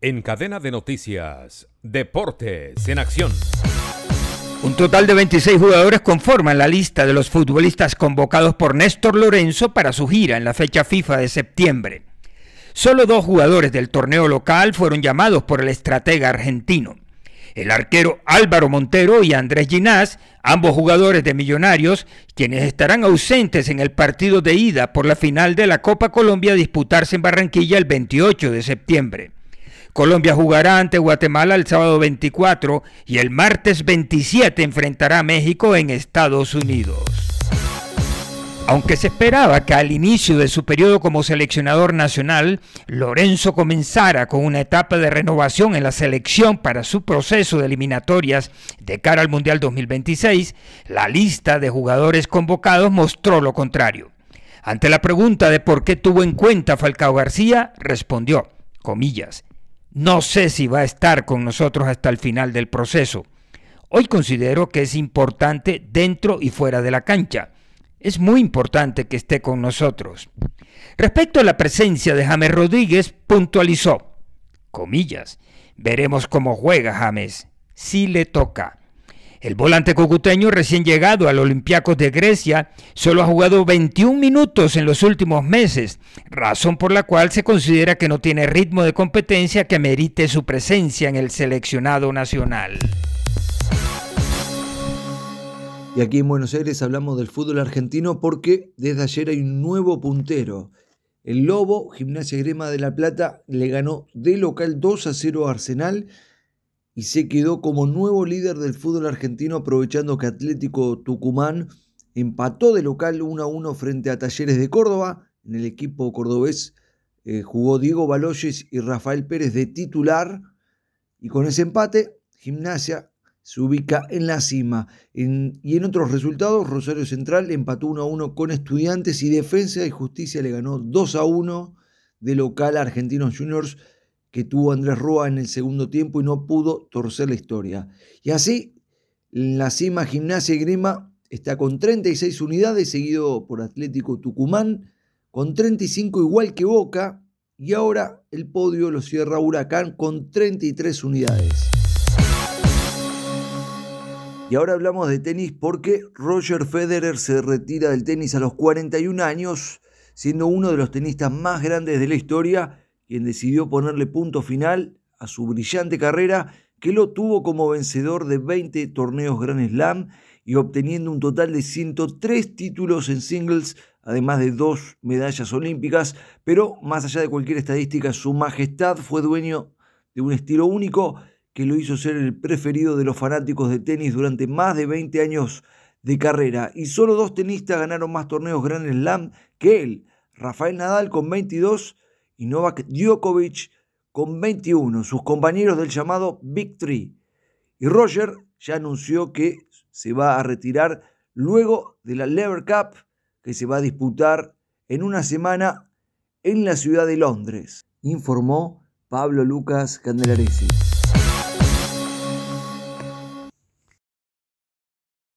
En cadena de noticias, Deportes en Acción. Un total de 26 jugadores conforman la lista de los futbolistas convocados por Néstor Lorenzo para su gira en la fecha FIFA de septiembre. Solo dos jugadores del torneo local fueron llamados por el estratega argentino. El arquero Álvaro Montero y Andrés Ginás, ambos jugadores de Millonarios, quienes estarán ausentes en el partido de ida por la final de la Copa Colombia a disputarse en Barranquilla el 28 de septiembre. Colombia jugará ante Guatemala el sábado 24 y el martes 27 enfrentará a México en Estados Unidos. Aunque se esperaba que al inicio de su periodo como seleccionador nacional, Lorenzo comenzara con una etapa de renovación en la selección para su proceso de eliminatorias de cara al Mundial 2026, la lista de jugadores convocados mostró lo contrario. Ante la pregunta de por qué tuvo en cuenta Falcao García, respondió, comillas, no sé si va a estar con nosotros hasta el final del proceso. Hoy considero que es importante dentro y fuera de la cancha es muy importante que esté con nosotros. Respecto a la presencia de James Rodríguez, puntualizó, comillas, veremos cómo juega James, si le toca. El volante cucuteño recién llegado al Olympiacos de Grecia solo ha jugado 21 minutos en los últimos meses, razón por la cual se considera que no tiene ritmo de competencia que merite su presencia en el seleccionado nacional. Y aquí en Buenos Aires hablamos del fútbol argentino porque desde ayer hay un nuevo puntero. El Lobo, Gimnasia Grema de la Plata, le ganó de local 2 a 0 a Arsenal y se quedó como nuevo líder del fútbol argentino aprovechando que Atlético Tucumán empató de local 1 a 1 frente a Talleres de Córdoba. En el equipo cordobés eh, jugó Diego Baloyes y Rafael Pérez de titular y con ese empate Gimnasia se ubica en la cima. y en otros resultados, Rosario Central empató 1 a 1 con Estudiantes y Defensa y Justicia le ganó 2 a 1 de local a Argentinos Juniors que tuvo Andrés Roa en el segundo tiempo y no pudo torcer la historia. Y así, en la cima Gimnasia y Grima está con 36 unidades, seguido por Atlético Tucumán, con 35 igual que Boca, y ahora el podio lo cierra Huracán con 33 unidades. Y ahora hablamos de tenis porque Roger Federer se retira del tenis a los 41 años, siendo uno de los tenistas más grandes de la historia, quien decidió ponerle punto final a su brillante carrera, que lo tuvo como vencedor de 20 torneos Grand Slam y obteniendo un total de 103 títulos en singles, además de dos medallas olímpicas, pero más allá de cualquier estadística, su majestad fue dueño de un estilo único que lo hizo ser el preferido de los fanáticos de tenis durante más de 20 años de carrera. Y solo dos tenistas ganaron más torneos Grand Slam que él, Rafael Nadal con 22 y Novak Djokovic con 21, sus compañeros del llamado Big Three. Y Roger ya anunció que se va a retirar luego de la Lever Cup que se va a disputar en una semana en la ciudad de Londres, informó Pablo Lucas Candelaresi.